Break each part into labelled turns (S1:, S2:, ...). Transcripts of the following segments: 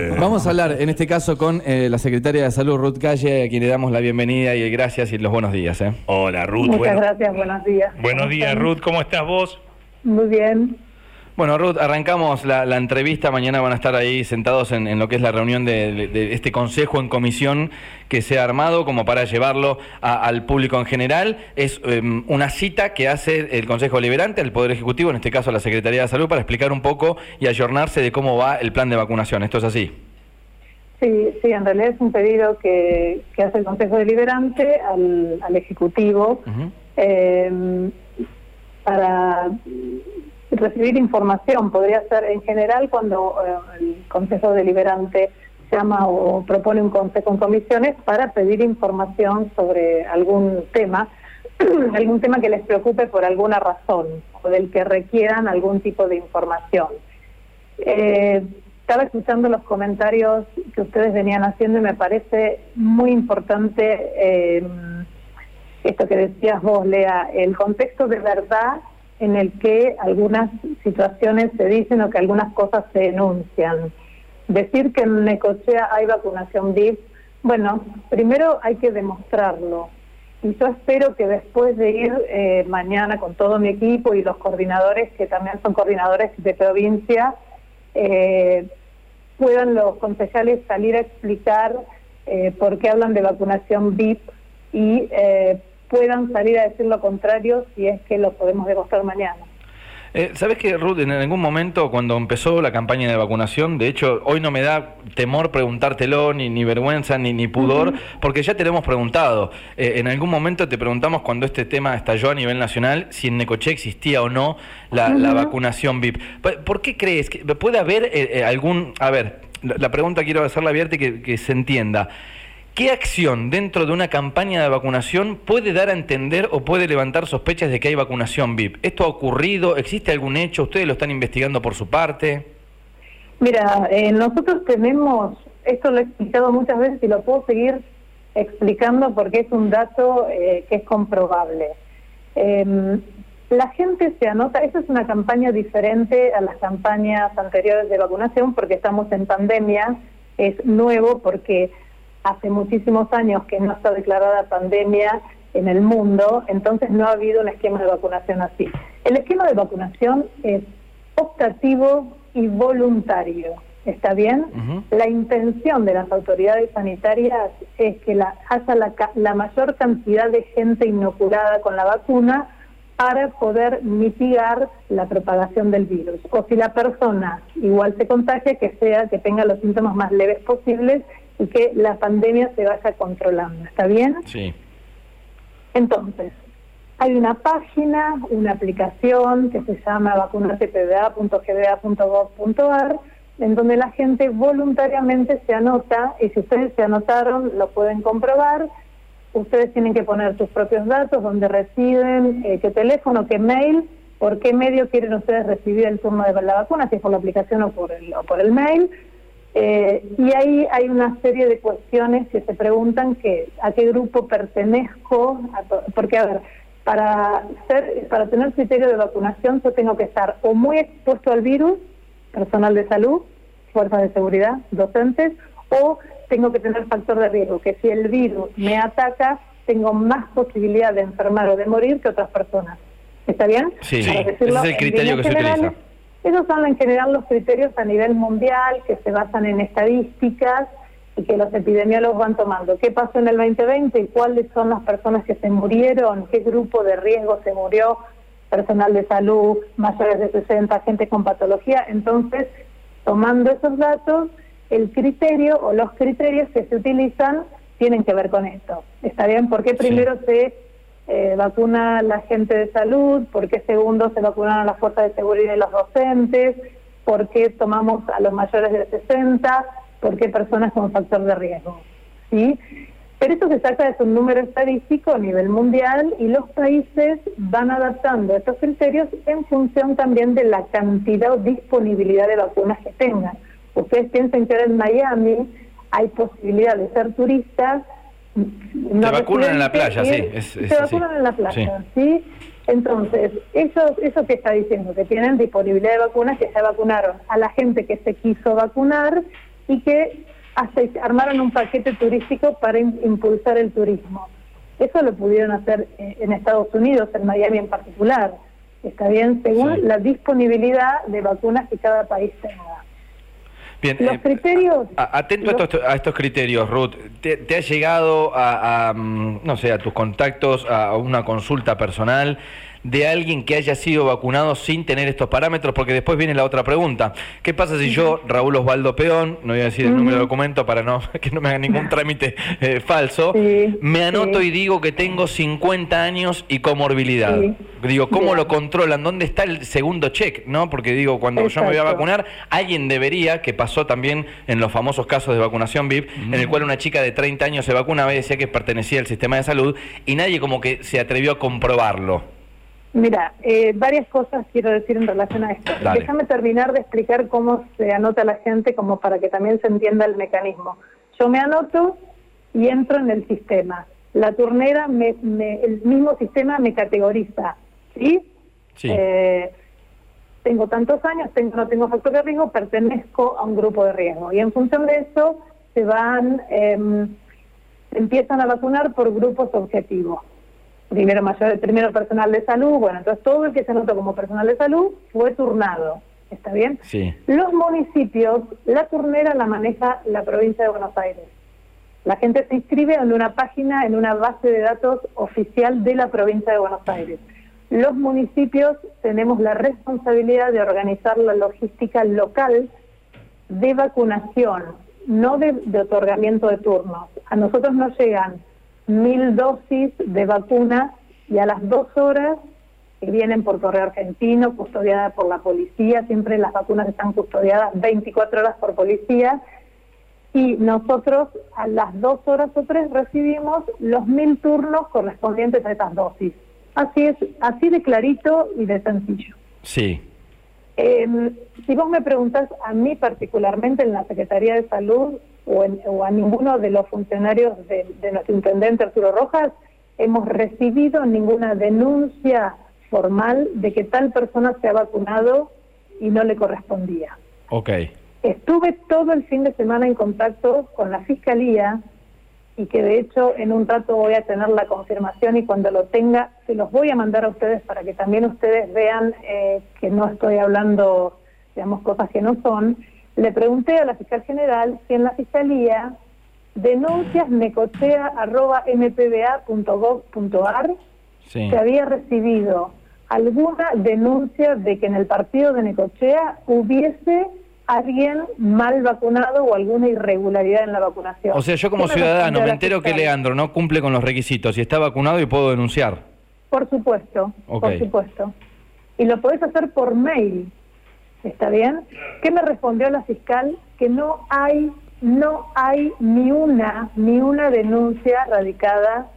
S1: Vamos a hablar en este caso con eh, la secretaria de Salud, Ruth Calle, a quien le damos la bienvenida y gracias y los buenos días. ¿eh?
S2: Hola Ruth.
S3: Muchas
S2: bueno-
S3: gracias, buenos días.
S2: Buenos
S3: ¿Cómo
S2: días
S3: están?
S2: Ruth, ¿cómo estás vos?
S3: Muy bien.
S1: Bueno, Ruth, arrancamos la, la entrevista. Mañana van a estar ahí sentados en, en lo que es la reunión de, de- de este consejo en comisión que se ha armado como para llevarlo a- al público en general. Es em, una cita que hace el Consejo Deliberante, el Poder Ejecutivo, en este caso la Secretaría de Salud, para explicar un poco y ayornarse de cómo va el plan de vacunación. ¿Esto es así?
S3: Sí, sí, en realidad es un pedido que, que hace el Consejo Deliberante al, al Ejecutivo eh, para recibir información. Podría ser en general cuando eh, el Consejo Deliberante llama o propone un consejo en comisiones para pedir información sobre algún tema, algún tema que les preocupe por alguna razón o del que requieran algún tipo de información. Eh, estaba escuchando los comentarios que ustedes venían haciendo y me parece muy importante eh, esto que decías vos, Lea, el contexto de verdad en el que algunas situaciones se dicen o que algunas cosas se denuncian. Decir que en Necochea hay vacunación VIP, bueno, primero hay que demostrarlo. Y yo espero que después de ir eh, mañana con todo mi equipo y los coordinadores, que también son coordinadores de provincia, eh, puedan los concejales salir a explicar eh, por qué hablan de vacunación VIP y eh, puedan salir a decir lo contrario si es que lo podemos demostrar mañana.
S1: Eh, ¿Sabes que, Ruth, en algún momento cuando empezó la campaña de vacunación, de hecho, hoy no me da temor preguntártelo, ni, ni vergüenza, ni, ni pudor, porque ya te lo hemos preguntado. Eh, en algún momento te preguntamos cuando este tema estalló a nivel nacional, si en Necoche existía o no la, vacunación VIP. ¿Por- ¿Por qué crees que puede haber eh, eh, algún... A ver, la, la pregunta quiero hacerla abierta y que, que se entienda. ¿Qué acción dentro de una campaña de vacunación puede dar a entender o puede levantar sospechas de que hay vacunación VIP? ¿Esto ha ocurrido? ¿Existe algún hecho? ¿Ustedes lo están investigando por su parte?
S3: Mira, eh, nosotros tenemos, esto lo he explicado muchas veces y lo puedo seguir explicando porque es un dato eh, que es comprobable. Eh, la gente se anota, esta es una campaña diferente a las campañas anteriores de vacunación porque estamos en pandemia, es nuevo porque hace muchísimos años que no está declarada pandemia en el mundo, entonces no ha habido un esquema de vacunación así. El esquema de vacunación es optativo y voluntario. ¿Está bien? La intención de las autoridades sanitarias es que la, haya la, la mayor cantidad de gente inoculada con la vacuna para poder mitigar la propagación del virus. O si la persona igual se contagia, que sea que tenga los síntomas más leves posibles y que la pandemia se vaya controlando. ¿Está bien?
S1: Sí.
S3: Entonces, hay una página, una aplicación que se llama vacunatepda.gba.gov.ar, en donde la gente voluntariamente se anota, y si ustedes se anotaron, lo pueden comprobar. Ustedes tienen que poner sus propios datos, dónde residen, eh, qué teléfono, qué mail, por qué medio quieren ustedes recibir el turno de la vacuna, si es por la aplicación o por el, o por el mail. Eh, y ahí hay una serie de cuestiones que se preguntan que a qué grupo pertenezco, porque a ver, para ser, para tener criterio de vacunación yo tengo que estar o muy expuesto al virus, personal de salud, fuerzas de seguridad, docentes, o tengo que tener factor de riesgo, que si el virus me ataca, tengo más posibilidad de enfermar o de morir que otras personas. ¿Está bien?
S1: Sí, sí. Ese es el criterio que se utiliza.
S3: Esos son en general los criterios a nivel mundial que se basan en estadísticas y que los epidemiólogos van tomando. ¿Qué pasó en el 2020 y cuáles son las personas que se murieron? ¿Qué grupo de riesgo se murió? Personal de salud, mayores de 60, gente con patología. Entonces, tomando esos datos, el criterio o los criterios que se utilizan tienen que ver con esto. ¿Está bien? ¿Por qué primero se eh, vacuna la gente de salud? ¿Por qué segundo se vacunaron las fuerzas de seguridad y los docentes? ¿Por qué tomamos a los mayores de 60? ¿Por qué personas con factor de riesgo? ¿Sí? Pero esto se saca de un número estadístico a nivel mundial y los países van adaptando estos criterios en función también de la cantidad o disponibilidad de vacunas que tengan. Ustedes piensen que ahora en Miami hay posibilidad de ser turistas.
S1: Te vacunan en la playa, sí, es- es
S3: se vacunan en la playa, ¿sí? Entonces, eso, eso que está diciendo, que tienen disponibilidad de vacunas, que ya vacunaron a la gente que se quiso vacunar y que armaron un paquete turístico para impulsar el turismo. Eso lo pudieron hacer eh, en Estados Unidos, en Miami en particular. Está bien, según la disponibilidad de vacunas que cada país tenga.
S1: Bien, los eh, criterios. atento a, estos, criterios, Ruth. ¿Te, ha llegado a, mm, no sé, a tus contactos, a una consulta personal? De alguien que haya sido vacunado sin tener estos parámetros, porque después viene la otra pregunta. ¿Qué pasa si yo, Raúl Osvaldo Peón, no voy a decir el número de documento para no que no me haga ningún trámite eh, falso, me anoto y digo que tengo 50 años y comorbilidad? Digo, ¿cómo lo controlan? ¿Dónde está el segundo check? ¿No? Porque digo, cuando yo me voy a vacunar, alguien debería, que pasó también en los famosos casos de vacunación VIP, en el cual una chica de 30 años se vacunaba y decía que pertenecía al sistema de salud y nadie como que se atrevió a comprobarlo.
S3: Mira, eh, varias cosas quiero decir en relación a esto. Déjame terminar de explicar cómo se anota la gente, como para que también se entienda el mecanismo. Yo me anoto y entro en el sistema. La turnera, me, el mismo sistema me categoriza, ¿sí? sí. Eh, tengo tantos años, tengo, no tengo factor de riesgo, pertenezco a un grupo de riesgo. Y en función de eso se van, eh, empiezan a vacunar por grupos objetivos primero mayor, primero personal de salud, bueno, entonces todo el que se anotó como personal de salud fue turnado, ¿está bien?
S1: Sí.
S3: Los municipios, la turnera la maneja la provincia de Buenos Aires. La gente se inscribe en una página, en una base de datos oficial de la provincia de Buenos Aires. Los municipios tenemos la responsabilidad de organizar la logística local de vacunación, no de, de otorgamiento de turnos. A nosotros nos llegan mil dosis de vacuna y a las dos horas que vienen por correo argentino, custodiada por la policía, siempre las vacunas están custodiadas 24 horas por policía, y nosotros a las dos horas o tres recibimos los mil turnos correspondientes a esas dosis. Así es, así de clarito y de sencillo.
S1: Sí.
S3: Em, si vos me preguntas a mí particularmente en la Secretaría de Salud, o, a ninguno de los funcionarios de, nuestro intendente Arturo Rojas hemos recibido ninguna denuncia formal de que tal persona se ha vacunado y no le correspondía.
S1: Ok.
S3: Estuve todo el fin de semana en contacto con la Fiscalía y que de hecho en un rato voy a tener la confirmación y cuando lo tenga se los voy a mandar a ustedes para que también ustedes vean eh, que no estoy hablando, digamos, cosas que no son le pregunté a la fiscal general si en la fiscalía denuncias necochea.mpba.gov.ar se había recibido alguna denuncia de que en el partido de Necochea hubiese alguien mal vacunado o alguna irregularidad en la vacunación.
S1: O sea, yo como ciudadano me entero que Leandro no cumple con los requisitos y está vacunado y puedo denunciar.
S3: Por supuesto, por supuesto. Y lo podés hacer por mail. ¿Está bien? ¿Qué me respondió la fiscal? Que no hay no hay ni una ni una denuncia radicada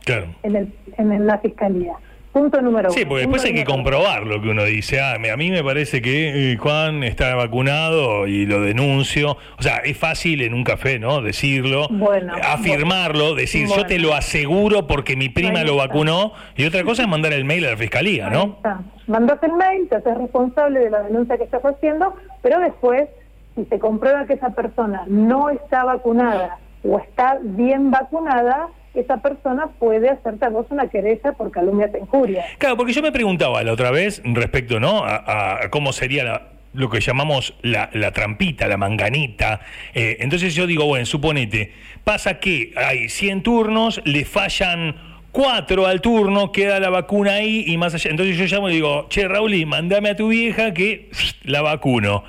S3: en, el, en la fiscalía. Punto número
S2: uno. Sí, porque después hay que comprobar lo que uno dice. Ah, a mí me parece que eh, Juan está vacunado y lo denuncio. O sea, es fácil en un café, ¿no? Decirlo, bueno, afirmarlo, decir yo te lo aseguro porque mi prima lo vacunó. Y otra cosa es mandar el mail a la fiscalía, ¿no?
S3: Mandas el mail, te haces responsable de la denuncia que estás haciendo, pero después, si se comprueba que esa persona no está vacunada o está bien vacunada, esa persona puede hacerte a vos una querella por calumnia e injuria.
S2: Claro, porque yo me preguntaba la otra vez respecto ¿no? a, cómo sería lo que llamamos la, trampita, la manganita. Eh, entonces yo digo, bueno, suponete, pasa que hay 100 turnos, le fallan 4 al turno, queda la vacuna ahí y más allá. Entonces yo llamo y digo, che, Raúl, mandame a tu vieja que la vacuno.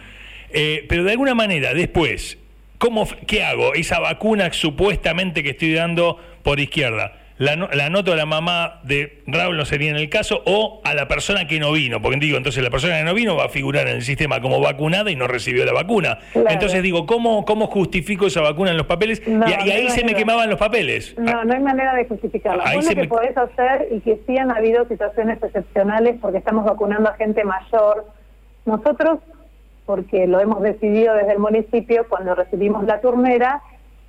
S2: Eh, pero de alguna manera, después, ¿Cómo, ¿Qué hago? Esa vacuna supuestamente que estoy dando por izquierda, ¿la, la anoto a la mamá de Raúl, no sería en el caso, o a la persona que no vino? Porque digo, entonces la persona que no vino va a figurar en el sistema como vacunada y no recibió la vacuna. Entonces digo, ¿cómo, ¿cómo justifico esa vacuna en los papeles? y, ahí se me quemaban los papeles.
S3: No, no hay manera de justificarlo. Ahí lo que podés hacer, y que sí han habido situaciones excepcionales porque estamos vacunando a gente mayor, nosotros porque lo hemos decidido desde el municipio cuando recibimos la turnera.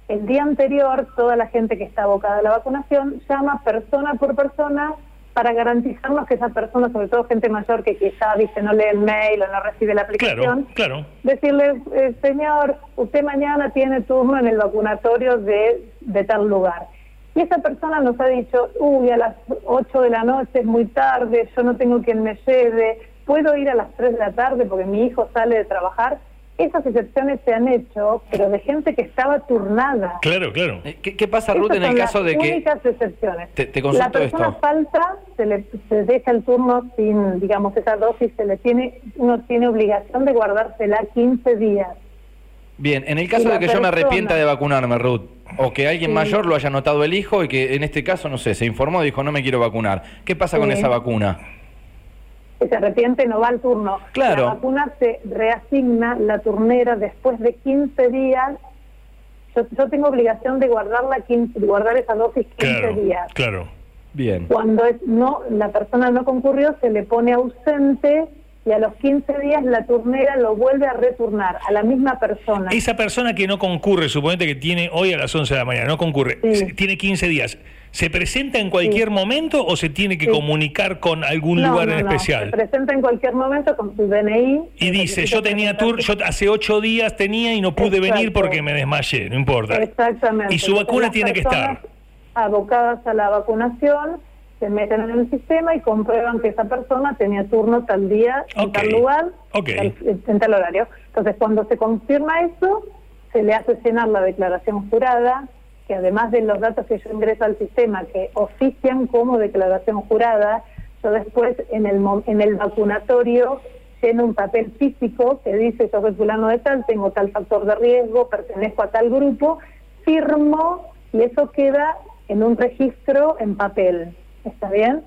S3: El día anterior, toda la gente que está abocada a la vacunación llama persona por persona para garantizarnos que esa persona, sobre todo gente mayor que quizá dice no lee el mail o no recibe la aplicación,
S2: claro,
S3: decirle, eh, señor, usted mañana tiene turno en el vacunatorio de, de tal lugar. Y esa persona nos ha dicho, uy, a las 8 de la noche es muy tarde, yo no tengo quien me lleve, puedo ir a las 3 de la tarde porque mi hijo sale de trabajar. Esas excepciones se han hecho, pero de gente que estaba turnada.
S2: Claro, claro.
S1: Eh, ¿Qué, pasa, Ruth, en el caso de que...
S3: únicas excepciones.
S1: Te, te
S3: la persona falta, se le se deja el turno sin, digamos, esa dosis, se le tiene, uno tiene obligación de guardársela 15 días.
S1: Bien, en el caso de que yo me arrepienta de vacunarme, Ruth, o que alguien mayor lo haya notado el hijo y que en este caso, no sé, se informó y dijo no me quiero vacunar, ¿qué pasa con esa vacuna?
S3: Se arrepiente no va al turno.
S1: Claro.
S3: La vacuna se reasigna la turnera después de 15 días. Yo, tengo obligación de guardarla 15, guardar esa dosis 15 días.
S2: Claro.
S1: Bien.
S3: Cuando es, no la persona no concurrió, se le pone ausente y a los 15 días la turnera lo vuelve a returnar a la misma persona.
S2: Esa persona que no concurre, suponete que tiene hoy a las 11 de la mañana, no concurre, tiene 15 días. ¿Se presenta en cualquier momento o se tiene que comunicar con algún lugar en especial?
S3: Se presenta en cualquier momento con su DNI.
S2: Y dice, yo tenía tour, yo hace ocho días tenía y no pude venir porque me desmayé, no importa.
S3: Exactamente.
S2: Y su vacuna tiene que estar.
S3: Abocadas a la vacunación, se meten en el sistema y comprueban que esa persona tenía turno tal día, en tal lugar, en tal horario. Entonces, cuando se confirma eso, se le hace llenar la declaración jurada, que además de los datos que yo ingreso al sistema que ofician como declaración jurada, yo después en el, en el vacunatorio lleno un papel físico que dice yo soy fulano de tal, tengo tal factor de riesgo, pertenezco a tal grupo, firmo y eso queda en un registro en papel. ¿Está bien?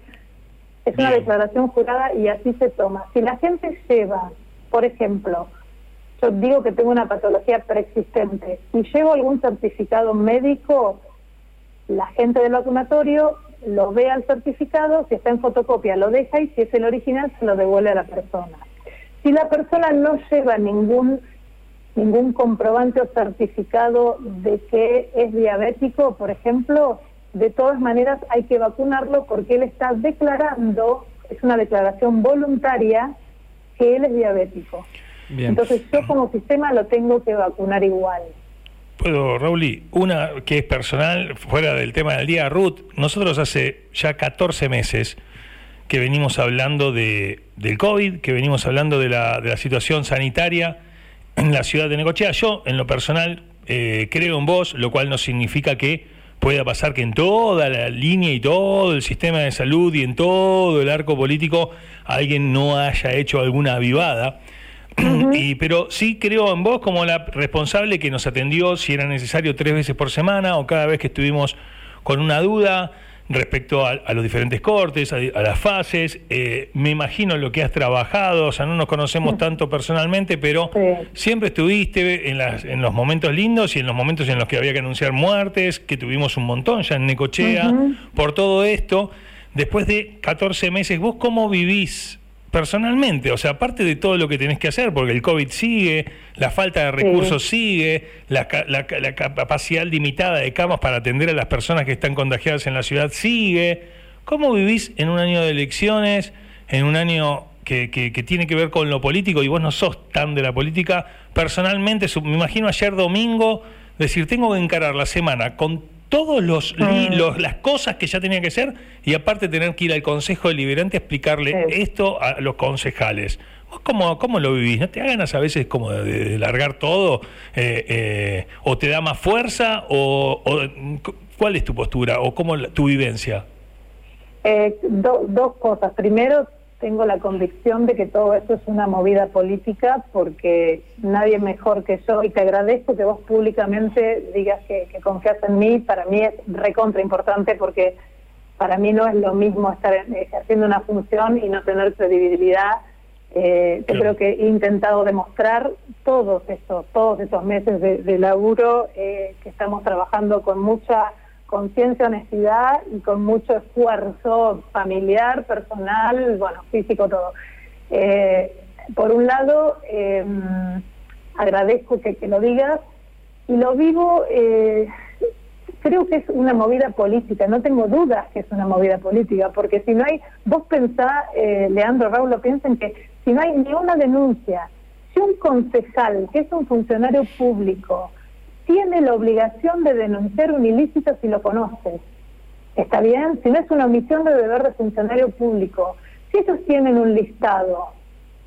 S3: Es una declaración jurada y así se toma. Si la gente lleva, por ejemplo, yo digo que tengo una patología preexistente y llevo algún certificado médico, la gente del vacunatorio lo ve al certificado, si está en fotocopia lo deja y si es el original se lo devuelve a la persona. Si la persona no lleva ningún ningún comprobante o certificado de que es diabético, por ejemplo, de todas maneras hay que vacunarlo porque él está declarando, es una declaración voluntaria, que él es diabético. Entonces yo como sistema lo tengo que vacunar igual.
S2: Puedo, Rauli, una que es personal, fuera del tema del día, Ruth, nosotros hace ya 14 meses que venimos hablando de, del COVID, que venimos hablando de la, de la situación sanitaria en la ciudad de Necochea. Yo, en lo personal, eh, creo en vos, lo cual no significa que pueda pasar que en toda la línea y todo el sistema de salud y en todo el arco político alguien no haya hecho alguna avivada y, pero sí creo en vos como la responsable que nos atendió, si era necesario, tres veces por semana o cada vez que estuvimos con una duda respecto a, los diferentes cortes, a, las fases. Eh, me imagino lo que has trabajado, o sea, no nos conocemos tanto personalmente, pero siempre estuviste en, las, en los momentos lindos y en los momentos en los que había que anunciar muertes, que tuvimos un montón ya en Necochea, por todo esto. Después de 14 meses, ¿vos cómo vivís personalmente, o sea, aparte de todo lo que tenés que hacer, porque el COVID sigue, la falta de recursos sigue, la, capacidad limitada de camas para atender a las personas que están contagiadas en la ciudad sigue. ¿Cómo vivís en un año de elecciones, en un año que, que, tiene que ver con lo político y vos no sos tan de la política? Personalmente, me imagino ayer domingo decir, tengo que encarar la semana con todos mm. los, las cosas que ya tenía que hacer y aparte tener que ir al Consejo Deliberante a explicarle esto a los concejales. cómo, cómo lo vivís? ¿No te da ganas a veces como de, largar todo? Eh, eh, ¿O te da más fuerza? O, ¿Cuál es tu postura? ¿O cómo tu vivencia?
S3: Eh, dos cosas. Primero, tengo la convicción de que todo esto es una movida política porque nadie mejor que yo, y te agradezco que vos públicamente digas que, confías en mí, para mí es recontra importante porque para mí no es lo mismo estar ejerciendo una función y no tener credibilidad. Eh, yo creo que he intentado demostrar todos estos, todos estos meses de, laburo eh, que estamos trabajando con mucha conciencia, honestidad y con mucho esfuerzo familiar, personal, bueno, físico, todo. Eh, por un lado, em, agradezco que, lo digas y lo vivo, eh, creo que es una movida política, no tengo dudas que es una movida política, porque si no hay, vos pensá, eh, Leandro Raúl, lo piensen que si no hay ni una denuncia, si un concejal, que es un funcionario público, tiene la obligación de denunciar un ilícito si lo conoce, ¿está bien? Si no es una omisión de deber de funcionario público, si ellos tienen un listado,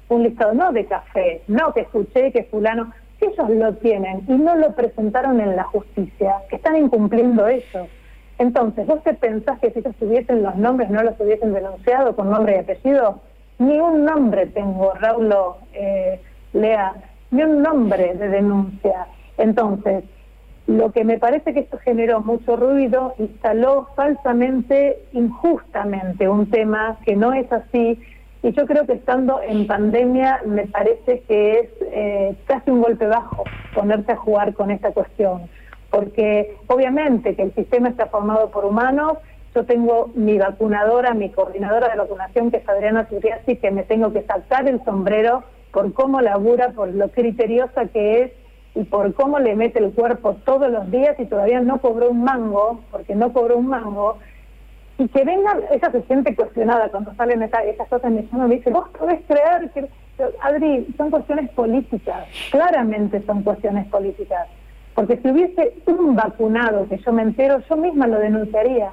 S3: un listado no de café, no que escuché que fulano, si ellos lo tienen y no lo presentaron en la justicia, que están incumpliendo eso. Entonces, ¿vos te pensás que si ellos tuviesen los nombres no los hubiesen denunciado con nombre y apellido? Ni un nombre tengo, Raúl eh, Lea, ni un nombre de denuncia. Entonces, lo que me parece que esto generó mucho ruido, instaló falsamente, injustamente un tema que no es así, y yo creo que estando en pandemia me parece que es eh, casi un golpe bajo ponerse a jugar con esta cuestión, porque obviamente que el sistema está formado por humanos, yo tengo mi vacunadora, mi coordinadora de vacunación, que es Adriana Turiasi, que me tengo que saltar el sombrero por cómo labura, por lo criteriosa que es y por cómo le mete el cuerpo todos los días y todavía no cobró un mango, porque no cobró un mango, y que venga, ella se siente cuestionada cuando salen esas, esas cosas, me llama me dice, vos podés creer que, Adri, son cuestiones políticas, claramente son cuestiones políticas, porque si hubiese un vacunado que yo me entero, yo misma lo denunciaría,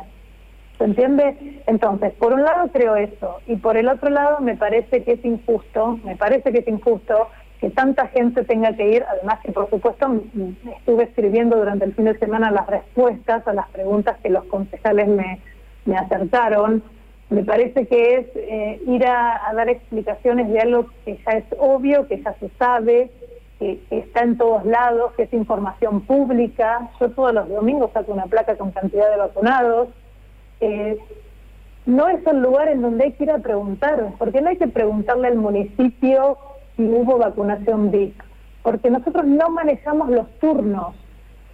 S3: ¿se entiende? Entonces, por un lado creo eso, y por el otro lado me parece que es injusto, me parece que es injusto que tanta gente tenga que ir, además que por supuesto estuve escribiendo durante el fin de semana las respuestas a las preguntas que los concejales me me acertaron. Me parece que es eh, ir a, dar explicaciones de algo que ya es obvio, que ya se sabe, que, está en todos lados, que es información pública. Yo todos los domingos saco una placa con cantidad de vacunados. Eh, no es el lugar en donde hay que ir a preguntar, porque no hay que preguntarle al municipio si hubo vacunación VIP, porque nosotros no manejamos los turnos.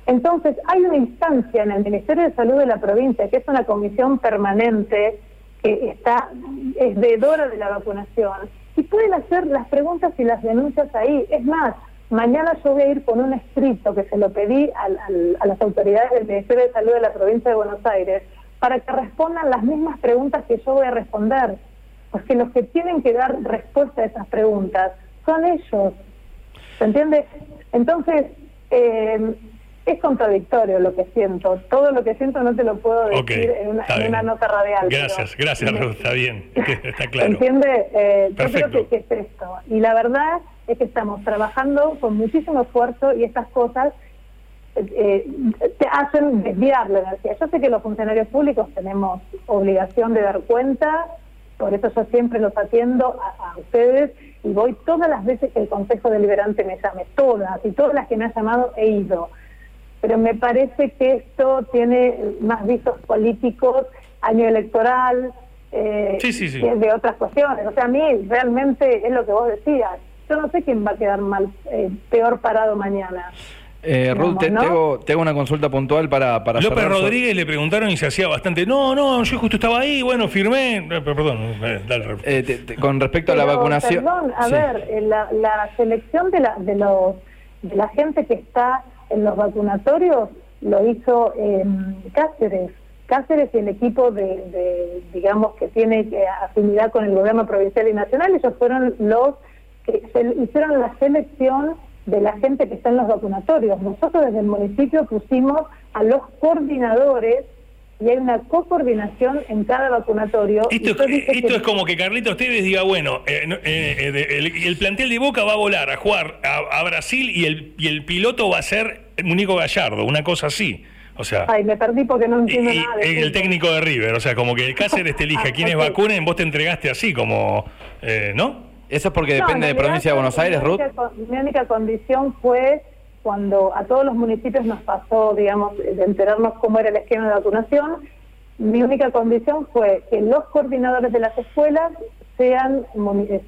S3: Entonces, hay una instancia en el Ministerio de Salud de la provincia, que es una comisión permanente, que está, es veedora de la vacunación, y pueden hacer las preguntas y las denuncias ahí. Es más, mañana yo voy a ir con un escrito que se lo pedí a las autoridades del Ministerio de Salud de la provincia de Buenos Aires, para que respondan las mismas preguntas que yo voy a responder. Porque los que tienen que dar respuesta a esas preguntas son ellos. ¿Se entiende? Entonces, eh, es contradictorio lo que siento. Todo lo que siento no te lo puedo decir en, una, nota radial.
S2: Gracias, gracias Ruth, está bien, está claro.
S3: ¿Entiende? Eh, yo creo que, es esto. Y la verdad es que estamos trabajando con muchísimo esfuerzo y estas cosas eh, te hacen desviar la energía. Yo sé que los funcionarios públicos tenemos obligación de dar cuenta, por eso yo siempre los atiendo a, a ustedes y voy todas las veces que el Consejo Deliberante me llame, todas, y todas las que me ha llamado he ido pero me parece que esto tiene más visos políticos, año electoral, eh, de otras cuestiones. O sea, a mí realmente es lo que vos decías. Yo no sé quién va a quedar mal, eh, peor parado mañana.
S1: Eh, Ruth, te, hago, una consulta puntual para... para
S2: López Rodríguez le preguntaron y se hacía bastante, no, no, yo justo estaba ahí, bueno, firmé, eh, perdón,
S1: eh, con respecto a la vacunación...
S3: Perdón, a ver, la, la selección de la, de, los, de la gente que está en los vacunatorios lo hizo Cáceres. Cáceres y el equipo de, digamos, que tiene afinidad con el gobierno provincial y nacional, ellos fueron los que hicieron la selección de la gente que está en los vacunatorios. Nosotros desde el municipio pusimos a los coordinadores y hay una co-coordinación en cada vacunatorio.
S2: Esto, es como que Carlitos Tevez diga, bueno, eh, eh, el, plantel de Boca va a volar a jugar a, Brasil y el, y el piloto va a ser Munico Gallardo, una cosa así. O sea,
S3: Ay, me perdí porque no entiendo nada.
S2: el técnico de River, o sea, como que Cáceres te elige a quienes vacunen, vos te entregaste así, como, eh, ¿no?
S1: ¿Eso es porque depende de provincia de Buenos Aires, Ruth?
S3: Mi única condición fue cuando a todos los municipios nos pasó, digamos, de enterarnos cómo era el esquema de vacunación, mi única condición fue que los coordinadores de las escuelas sean,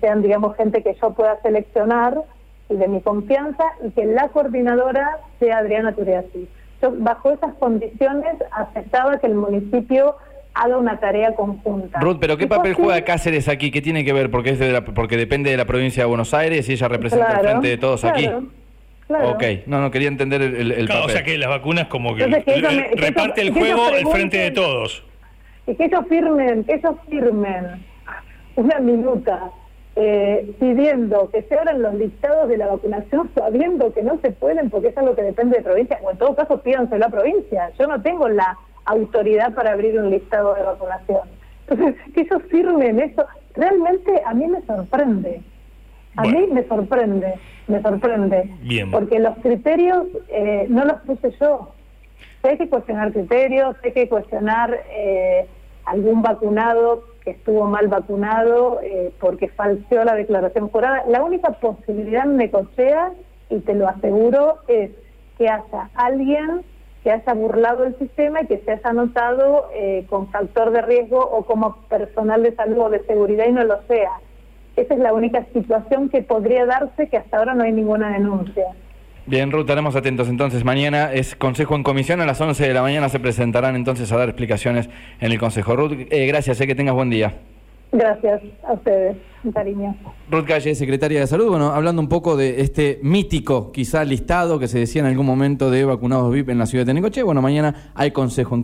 S3: sean digamos, gente que yo pueda seleccionar y de mi confianza y que la coordinadora sea Adriana Turiasi. Yo bajo esas condiciones aceptaba que el municipio haga una tarea conjunta.
S1: Ruth, pero ¿qué papel juega Cáceres aquí? ¿Qué tiene que ver? Porque es porque depende de la provincia de Buenos Aires y ella representa el frente de todos aquí.
S3: Claro.
S1: Ok, no, no quería entender el, el, el
S2: Claro, o
S1: papel.
S2: sea que las vacunas como que,
S3: Entonces, que ellos me- que ellos-
S2: reparte el juego al frente de todos.
S3: Y que ellos firmen, que ellos firmen una minuta eh, pidiendo que se abran los listados de la vacunación sabiendo que no se pueden porque es algo que depende de provincia, o en todo caso pídanselo a la provincia. Yo no tengo la autoridad para abrir un listado de vacunación. Entonces, que ellos firmen eso, realmente a mí me sorprende. A
S2: Bueno.
S3: mí me sorprende, me sorprende.
S2: Bien.
S3: Porque los criterios eh, no los puse yo. Hay que cuestionar criterios, hay que cuestionar eh, algún vacunado que estuvo mal vacunado eh, porque falseó la declaración jurada. La única posibilidad en Necochea, y te lo aseguro, es que haya alguien que haya burlado el sistema y que se haya anotado eh, con factor de riesgo o como personal de salud o de seguridad y no lo sea. Esa es la única situación que podría darse que hasta ahora no hay ninguna denuncia.
S1: Bien, Ruth, estaremos atentos. Entonces, mañana es Consejo en Comisión. A las 11 de la mañana se presentarán entonces a dar explicaciones en el Consejo. Ruth, eh, gracias, sé que tengas buen día.
S3: Gracias a ustedes, cariño.
S1: Ruth Calle, secretaria de Salud, bueno, hablando un poco de este mítico, quizá listado que se decía en algún momento de vacunados VIP en la ciudad de Necochea. Bueno, mañana hay Consejo en.